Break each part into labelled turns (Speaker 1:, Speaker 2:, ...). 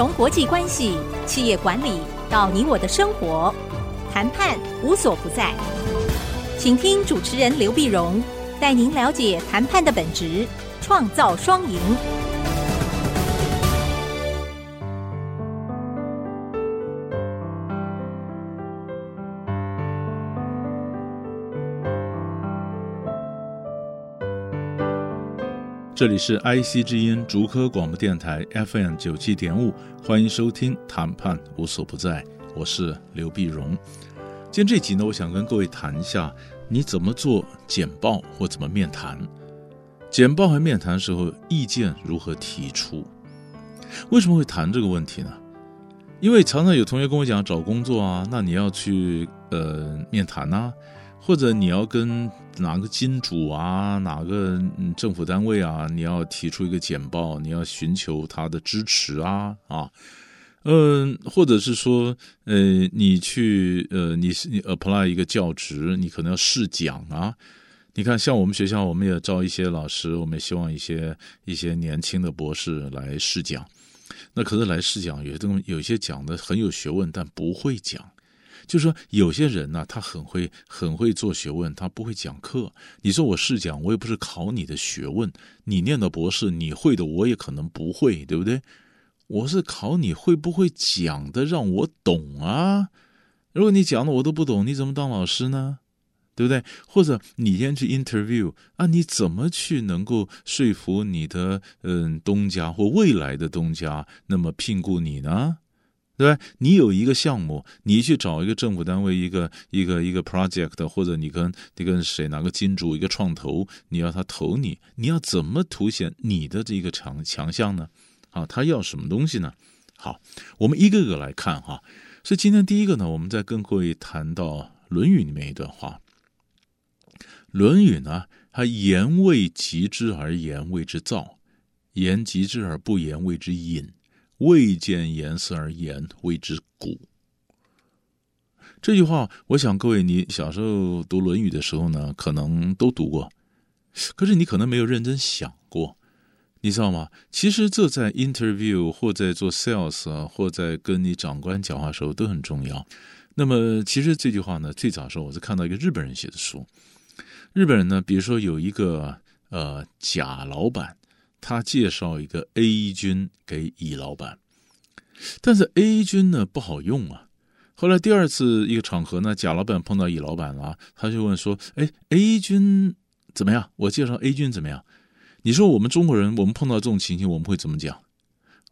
Speaker 1: 从国际关系、企业管理到你我的生活，谈判无所不在。请听主持人刘碧荣带您了解谈判的本质，创造双赢。
Speaker 2: 这里是 IC 之音竹科广播电台 FM 九七点五，欢迎收听《谈判无所不在》，我是刘碧荣。今天这集呢，我想跟各位谈一下，你怎么做简报或怎么面谈。简报和面谈的时候，意见如何提出？为什么会谈这个问题呢？因为常常有同学跟我讲，找工作啊，那你要去呃面谈呐、或者你要跟哪个金主啊，哪个政府单位啊，你要提出一个简报，你要寻求他的支持啊啊，嗯，或者是说，呃，你去呃，你你 apply 一个教职，你可能要试讲啊。你看，像我们学校，我们也招一些老师，我们也希望一些一些年轻的博士来试讲。那可是来试讲，有些东西有些讲的很有学问，但不会讲。就是说，有些人呢、他很会很会做学问，他不会讲课。你说我试讲，我也不是考你的学问。你念的博士，你会的，我也可能不会，对不对？我是考你会不会讲的，让我懂啊。如果你讲的我都不懂，你怎么当老师呢？对不对？或者你先去 interview 啊，你怎么去能够说服你的嗯东家或未来的东家，那么聘雇你呢？对吧？你有一个项目，你去找一个政府单位，一个一个一个 project，或者你跟你跟谁哪个金主一个创投，你要他投你，你要怎么凸显你的这个强强项呢？啊，他要什么东西呢？好，我们一个个来看哈。所以今天第一个呢，我们再跟各位谈到《论语》里面一段话，《论语》呢，它言未及之而言谓之造，言及之而不言谓之隐。未见颜色而言谓之古。这句话，我想各位，你小时候读《论语》的时候呢，可能都读过，可是你可能没有认真想过，你知道吗？其实这在 interview 或在做 sales 啊，或在跟你长官讲话的时候都很重要。那么，其实这句话呢，最早的时候我是看到一个日本人写的书。日本人呢，比如说有一个呃假老板。他介绍一个 A 君给乙老板，但是 A 君呢不好用啊。后来第二次一个场合呢，贾老板碰到乙老板了，他就问说：“哎，A 君怎么样？我介绍 A 君怎么样？你说我们中国人，我们碰到这种情形，我们会怎么讲？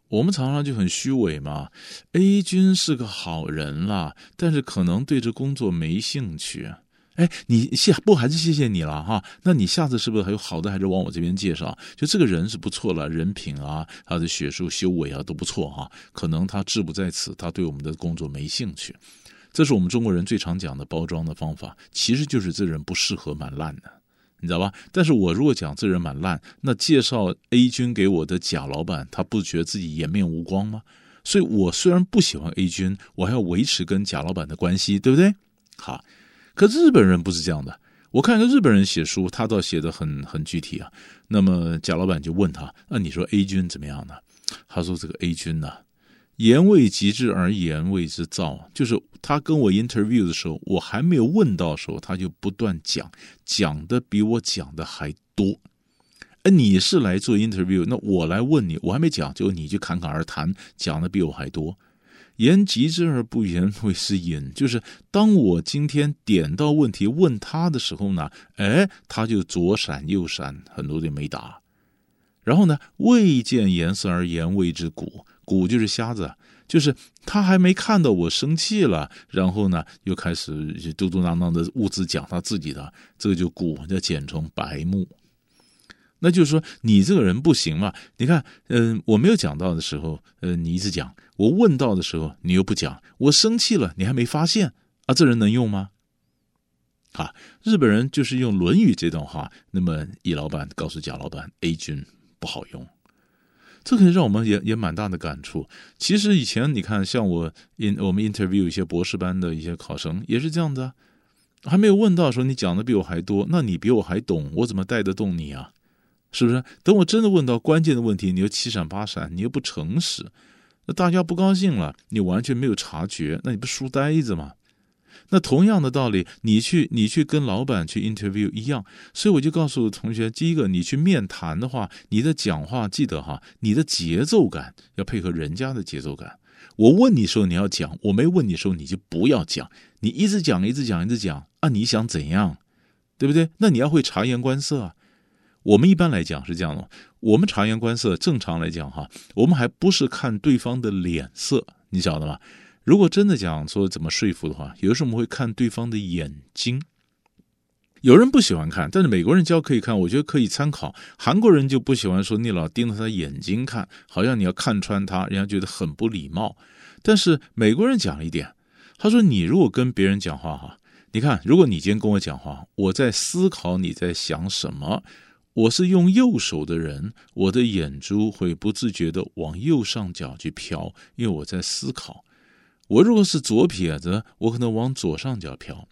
Speaker 2: 我们常常就很虚伪嘛。A 君是个好人啦，但是可能对这工作没兴趣。”哎，你谢不还是谢谢你了哈？那你下次是不是还有好的，还是往我这边介绍？就这个人是不错了，人品啊，他的学术修为啊都不错哈。可能他志不在此，他对我们的工作没兴趣。这是我们中国人最常讲的包装的方法，其实就是这人不适合，蛮烂的，你知道吧？但是我如果讲这人蛮烂，那介绍 A 君给我的贾老板，他不觉得自己颜面无光吗？所以我虽然不喜欢 A 君，我还要维持跟贾老板的关系，对不对？好。可日本人不是这样的，我看一个日本人写书，他倒写得很很具体啊。那么贾老板就问他：“那你说 A 君怎么样呢？”他说：“这个 A 君呢，言未及之而言谓之造，就是他跟我 interview 的时候，我还没有问到的时候，他就不断讲，讲的比我讲的还多。哎，你是来做 interview，那我来问你，我还没讲，就你就侃侃而谈，讲的比我还多。”言及之而不言谓之隐，就是当我今天点到问题问他的时候呢，哎，他就左闪右闪，很多就没答。然后呢，未见言色而言谓之古，古就是瞎子，就是他还没看到我生气了，然后呢，又开始嘟嘟囔囔的兀自讲他自己的，这个就古，叫简称白目。那就是说，你这个人不行嘛？你看，嗯、我没有讲到的时候，呃，你一直讲；我问到的时候，你又不讲。我生气了，你还没发现啊？这人能用吗？啊，日本人就是用《论语》这段话。那么，乙老板告诉贾老板，A 君不好用。这可以让我们也也蛮大的感触。其实以前你看，像我 in 我们 interview 一些博士班的一些考生，也是这样的，还没有问到说你讲的比我还多，那你比我还懂，我怎么带得动你啊？是不是？等我真的问到关键的问题，你又七闪八闪，你又不诚实，那大家不高兴了，你完全没有察觉，那你不书呆子吗？那同样的道理，你去你去跟老板去 interview 一样，所以我就告诉同学，第一个，你去面谈的话，你的讲话记得哈，你的节奏感要配合人家的节奏感。我问你时候你要讲，我没问你时候你就不要讲，你一直讲一直讲一直讲啊，你想怎样，对不对？那你要会察言观色啊。我们一般来讲是这样的，我们察言观色，正常来讲哈，我们还不是看对方的脸色，你晓得吗？如果真的讲说怎么说服的话，有的时候我们会看对方的眼睛。有人不喜欢看，但是美国人教可以看，我觉得可以参考。韩国人就不喜欢说你老盯着他眼睛看，好像你要看穿他，人家觉得很不礼貌。但是美国人讲了一点，他说你如果跟别人讲话哈，你看，如果你今天跟我讲话，我在思考你在想什么，我是用右手的人，我的眼珠会不自觉地往右上角去飘，因为我在思考。我如果是左撇子，我可能往左上角飘。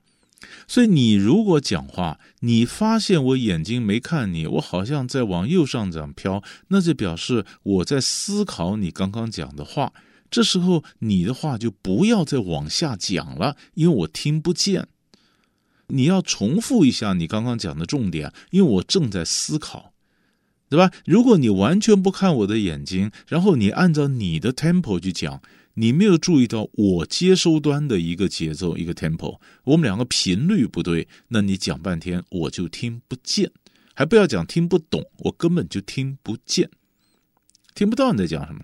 Speaker 2: 所以你如果讲话，你发现我眼睛没看你，我好像在往右上角飘，那就表示我在思考你刚刚讲的话。这时候你的话就不要再往下讲了，因为我听不见。你要重复一下你刚刚讲的重点，因为我正在思考，对吧？如果你完全不看我的眼睛，然后你按照你的 tempo 去讲。你没有注意到我接收端的一个节奏，一个 tempo，我们两个频率不对，那你讲半天我就听不见，还不要讲听不懂，我根本就听不见，听不到你在讲什么，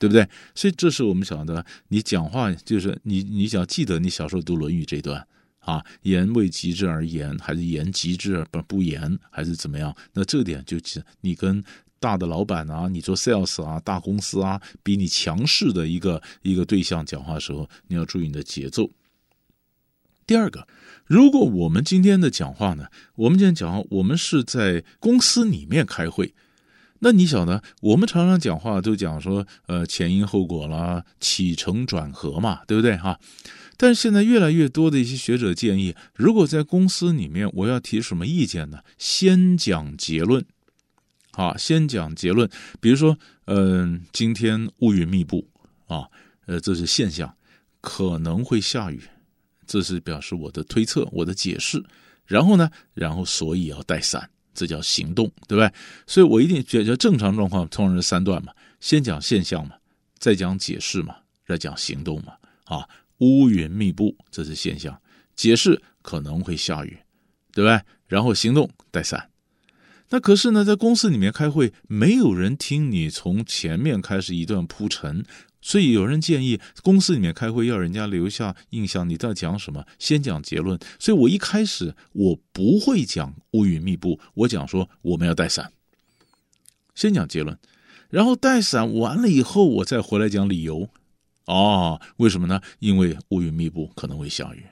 Speaker 2: 对不对？所以这是我们晓得，你讲话就是你，你只要记得你小时候读《论语》这一段啊，言为及之而言，还是言及之而不不言，还是怎么样？那这点就是你跟。大的老板啊，你做 sales 啊，大公司啊，比你强势的一个一个对象讲话的时候，你要注意你的节奏。第二个，如果我们今天的讲话呢，我们今天讲话，我们是在公司里面开会，那你晓得，我们常常讲话都讲说，呃，前因后果啦，起承转合嘛，对不对哈？但是现在越来越多的一些学者建议，如果在公司里面我要提什么意见呢？先讲结论。啊，先讲结论，比如说，嗯、今天乌云密布啊，呃，这是现象，可能会下雨，这是表示我的推测，我的解释。然后呢，然后所以要带伞，这叫行动，对不对？所以我一定觉得正常状况通常是三段嘛，先讲现象嘛，再讲解释嘛，再讲行动嘛。啊，乌云密布，这是现象，解释可能会下雨，对不对？然后行动带伞。那可是呢，在公司里面开会，没有人听你从前面开始一段铺陈，所以有人建议公司里面开会要人家留下印象，你在讲什么？先讲结论。所以我一开始我不会讲乌云密布，我讲说我们要带伞，先讲结论，然后带伞完了以后，我再回来讲理由。哦，为什么呢？因为乌云密布可能会下雨，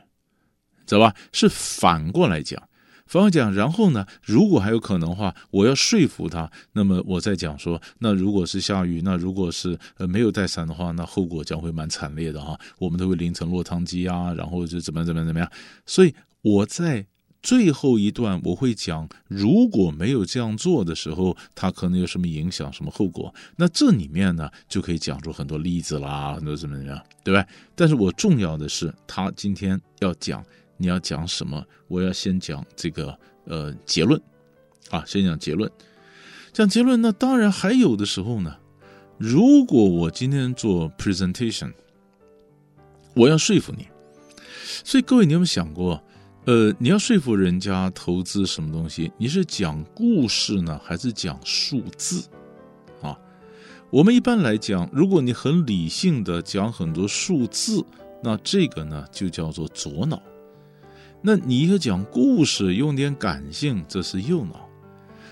Speaker 2: 知道吧？是反过来讲。反过讲，然后呢，如果还有可能的话，我要说服他，那么我再讲说，那如果是下雨，那如果是呃没有带伞的话，那后果将会蛮惨烈的哈，我们都会淋成落汤鸡啊，然后就怎么怎么怎么样。所以我在最后一段我会讲，如果没有这样做的时候，他可能有什么影响、什么后果。那这里面呢，就可以讲出很多例子啦，很多怎么怎么样，对吧？但是我重要的是，他今天要讲。你要讲什么？我要先讲这个呃结论，啊，先讲结论。讲结论，那当然还有的时候呢，如果我今天做 presentation，我要说服你。所以各位，你有没有想过，呃，你要说服人家投资什么东西？你是讲故事呢，还是讲数字？啊，我们一般来讲，如果你很理性的讲很多数字，那这个呢就叫做左脑。那你要讲故事，用点感性，这是右脑。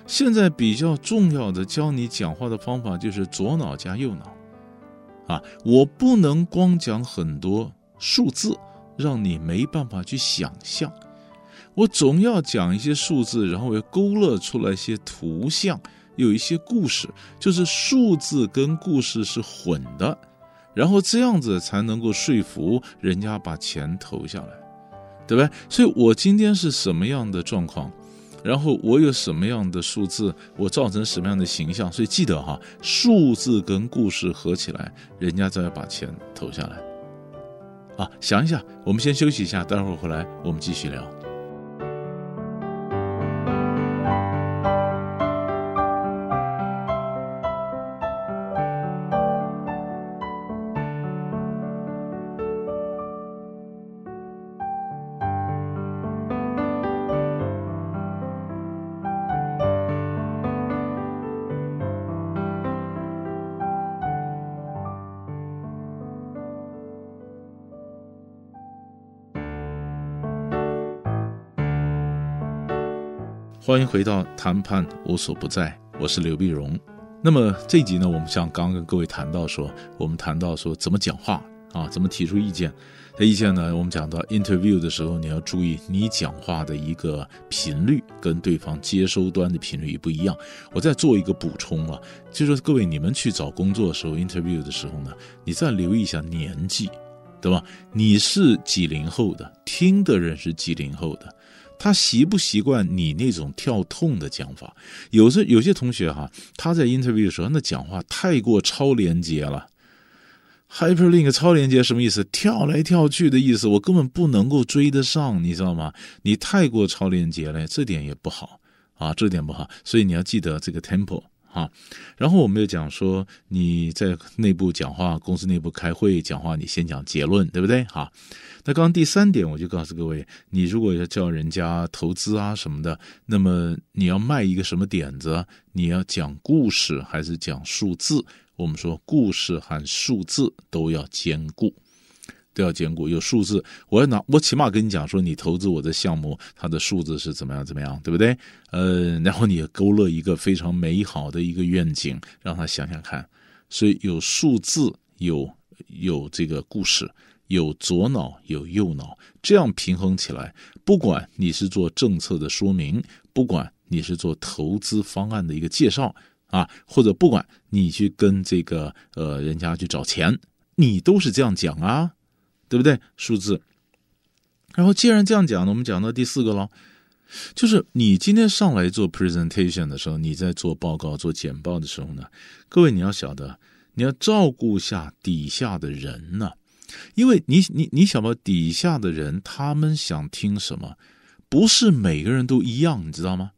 Speaker 2: 现在比较重要的教你讲话的方法就是左脑加右脑，啊，我不能光讲很多数字，让你没办法去想象。我总要讲一些数字，然后要勾勒出来一些图像，有一些故事，就是数字跟故事是混的，然后这样子才能够说服人家把钱投下来。对吧？所以我今天是什么样的状况？然后我有什么样的数字，我造成什么样的形象，所以记得哈，数字跟故事合起来，人家再把钱投下来。啊，想一想，我们先休息一下，待会儿回来我们继续聊。欢迎回到谈判无所不在，我是刘碧荣。那么这集呢，我们像刚刚跟各位谈到说，我们谈到说怎么讲话啊，怎么提出意见。这意见呢，我们讲到 interview 的时候，你要注意你讲话的一个频率跟对方接收端的频率也不一样。我再做一个补充啊，就是各位你们去找工作的时候，interview 的时候呢，你再留意一下年纪，对吧？你是几零后的，听的人是几零后的。他习不习惯你那种跳痛的讲法？有时有些同学哈，他在 interview 的时候，那讲话太过超连接了。hyperlink 超连接什么意思？跳来跳去的意思，我根本不能够追得上，你知道吗？你太过超连接了，这点也不好啊，这点不好。所以你要记得这个 temple 啊。然后我们又讲说，你在内部讲话，公司内部开会讲话，你先讲结论，对不对？哈。那刚刚第三点，我就告诉各位，你如果要叫人家投资啊什么的，那么你要卖一个什么点子？你要讲故事还是讲数字？我们说故事和数字都要兼顾，都要兼顾。有数字，我要拿，我起码跟你讲说，你投资我的项目，它的数字是怎么样怎么样，对不对？呃，然后你勾勒一个非常美好的一个愿景，让他想想看。所以有数字，有有这个故事。有左脑有右脑，这样平衡起来，不管你是做政策的说明，不管你是做投资方案的一个介绍啊，或者不管你去跟这个呃人家去找钱，你都是这样讲啊，对不对？数字。然后既然这样讲呢，我们讲到第四个了，就是你今天上来做 presentation 的时候，你在做报告、做简报的时候呢，各位你要晓得，你要照顾下底下的人呢。因为你你你想把底下的人他们想听什么，不是每个人都一样，你知道吗？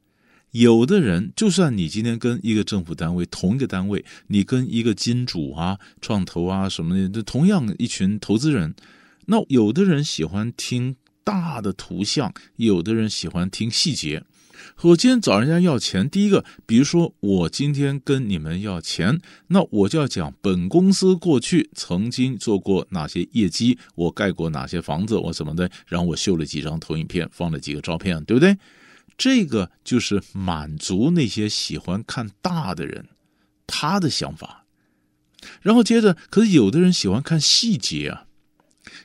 Speaker 2: 有的人就算你今天跟一个政府单位同一个单位，你跟一个金主啊、创投啊什么的，同样一群投资人，那有的人喜欢听大的图像，有的人喜欢听细节。我今天找人家要钱，第一个，比如说我今天跟你们要钱，那我就要讲本公司过去曾经做过哪些业绩，我盖过哪些房子，我怎么的，然后我秀了几张投影片，放了几个照片，对不对？这个就是满足那些喜欢看大的人他的想法。然后接着，可是有的人喜欢看细节啊，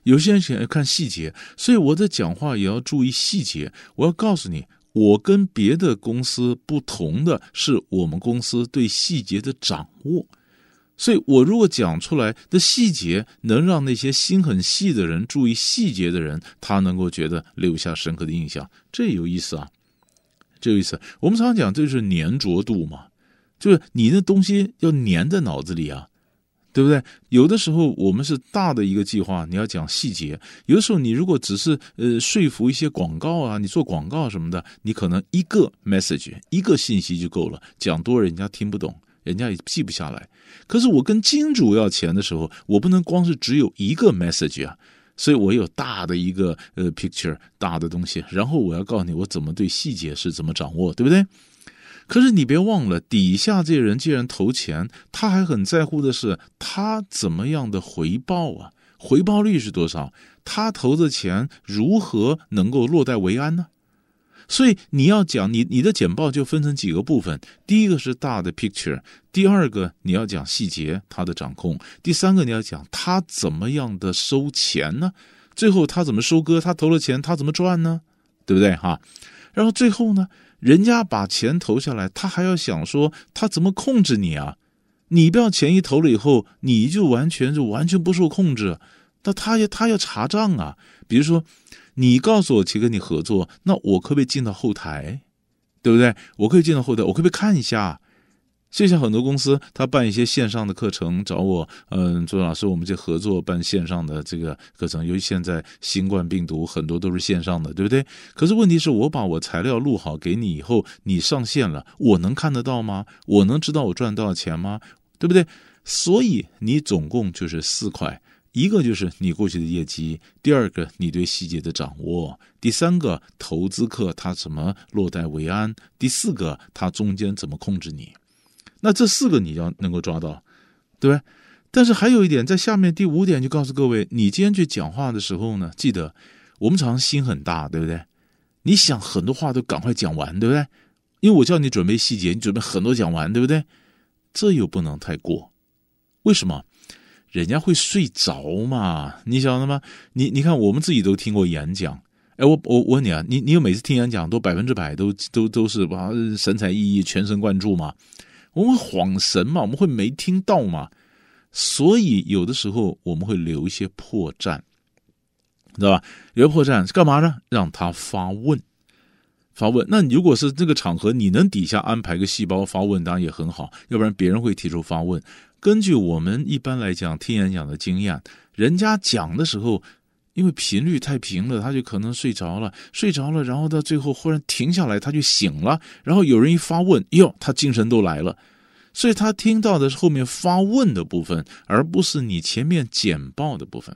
Speaker 2: 有些人喜欢看细节，所以我在讲话也要注意细节。我要告诉你。我跟别的公司不同的是，我们公司对细节的掌握，所以我如果讲出来的细节能让那些心很细的人注意细节的人，他能够觉得留下深刻的印象，这有意思啊，这有意思。我们常常讲这就是粘着度嘛，就是你的东西要粘在脑子里啊。对不对？有的时候我们是大的一个计划，你要讲细节；有的时候你如果只是呃说服一些广告啊，你做广告什么的，你可能一个 message 一个信息就够了，讲多人家听不懂，人家也记不下来。可是我跟金主要钱的时候，我不能光是只有一个 message 啊，所以我有大的一个呃 picture 大的东西，然后我要告诉你我怎么对细节是怎么掌握，对不对？可是你别忘了，底下这人既然投钱，他还很在乎的是他怎么样的回报啊？回报率是多少？他投的钱如何能够落袋为安呢？所以你要讲你你的简报就分成几个部分：第一个是大的 picture，第二个你要讲细节，他的掌控；第三个你要讲他怎么样的收钱呢？最后他怎么收割？他投了钱，他怎么赚呢？对不对？哈，然后最后呢？人家把钱投下来，他还要想说他怎么控制你啊？你不要钱一投了以后，你就完全就完全不受控制，那他也他要查账啊。比如说，你告诉我去跟你合作，那我可不可以进到后台？对不对？我可以进到后台，我可不可以看一下？就像很多公司，他办一些线上的课程，找我，嗯，周老师，我们就合作办线上的这个课程。由于现在新冠病毒很多都是线上的，对不对？可是问题是我把我材料录好给你以后，你上线了，我能看得到吗？我能知道我赚多少钱吗？对不对？所以你总共就是四块，一个就是你过去的业绩，第二个你对细节的掌握，第三个投资客他怎么落袋为安，第四个他中间怎么控制你。那这四个你要能够抓到，对吧？但是还有一点，在下面第五点就告诉各位，你今天去讲话的时候呢，记得我们常常心很大，对不对？你想很多话都赶快讲完，对不对？因为我叫你准备细节，你准备很多讲完，对不对？这又不能太过，为什么？人家会睡着嘛，你晓得吗？你你看，我们自己都听过演讲，哎，我我问你啊，你你有每次听演讲都百分之百都都都是哇神采奕奕、全神贯注吗？我们会恍神嘛？我们会没听到嘛？所以有的时候我们会留一些破绽，知道吧？留破绽是干嘛呢？让他发问，发问。那如果是这个场合，你能底下安排个细胞发问，当然也很好。要不然别人会提出发问。根据我们一般来讲听演讲的经验，人家讲的时候。因为频率太平了，他就可能睡着了，睡着了，然后到最后忽然停下来，他就醒了。然后有人一发问，哟，他精神都来了。所以他听到的是后面发问的部分，而不是你前面简报的部分。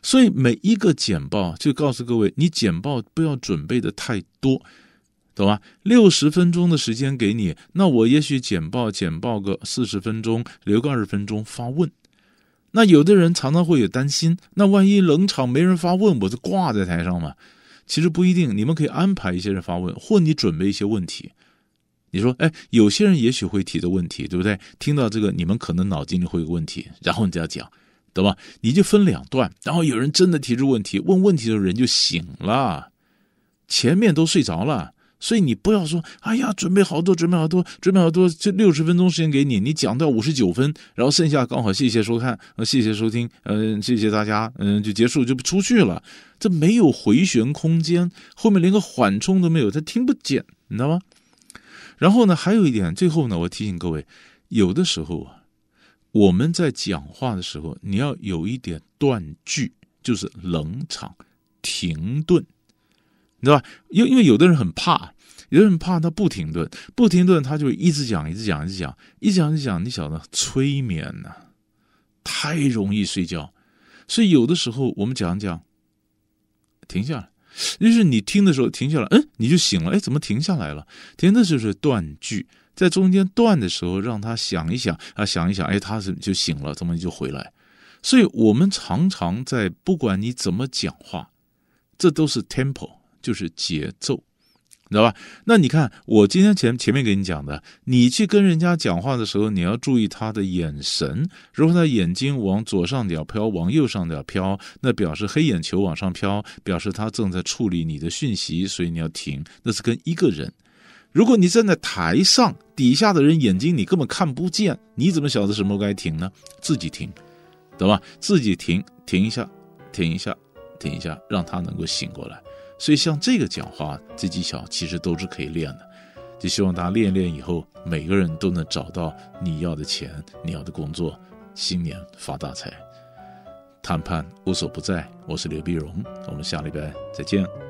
Speaker 2: 所以每一个简报就告诉各位，你简报不要准备的太多，懂吧？六十分钟的时间给你，那我也许简报简报个四十分钟，留个二十分钟发问。那有的人常常会有担心，那万一冷场没人发问，我就挂在台上嘛？其实不一定，你们可以安排一些人发问，或你准备一些问题。你说，哎，有些人也许会提的问题，对不对？听到这个，你们可能脑筋里会有问题，然后你再讲，懂吧？你就分两段，然后有人真的提出问题，问问题的人就醒了，前面都睡着了。所以你不要说，哎呀，准备好多，准备好多，准备好多，这六十分钟时间给你，你讲到五十九分，然后剩下刚好谢谢收看，呃，谢谢收听，嗯，谢谢大家，嗯，就结束就出去了，这没有回旋空间，后面连个缓冲都没有，他听不见，你知道吗？然后呢，还有一点，最后呢，我提醒各位，有的时候啊，我们在讲话的时候，你要有一点断句，就是冷场、停顿。你知道吧？因因为有的人很怕，有的人怕他不停顿，不停顿他就一直讲，一直讲，一直讲，一讲，一讲。你晓得催眠呐、太容易睡觉。所以有的时候我们讲讲，停下来，就是你听的时候停下来，嗯，你就醒了。哎，怎么停下来了？停的就是断句，在中间断的时候，让他想一想，啊，想一想，哎，他是就醒了，怎么就回来？所以我们常常在不管你怎么讲话，这都是 tempo。就是节奏，你知道吧？那你看，我今天前前面给你讲的，你去跟人家讲话的时候，你要注意他的眼神。如果他眼睛往左上角飘，往右上角飘，那表示黑眼球往上飘，表示他正在处理你的讯息，所以你要停。那是跟一个人。如果你站在台上，底下的人眼睛你根本看不见，你怎么晓得什么该停呢？自己停，懂吧？自己停，停一下，停一下，停一下，让他能够醒过来。所以，像这个讲话这技巧，其实都是可以练的。就希望大家练一练以后，每个人都能找到你要的钱、你要的工作，新年发大财。谈判无所不在，我是刘碧荣，我们下礼拜再见。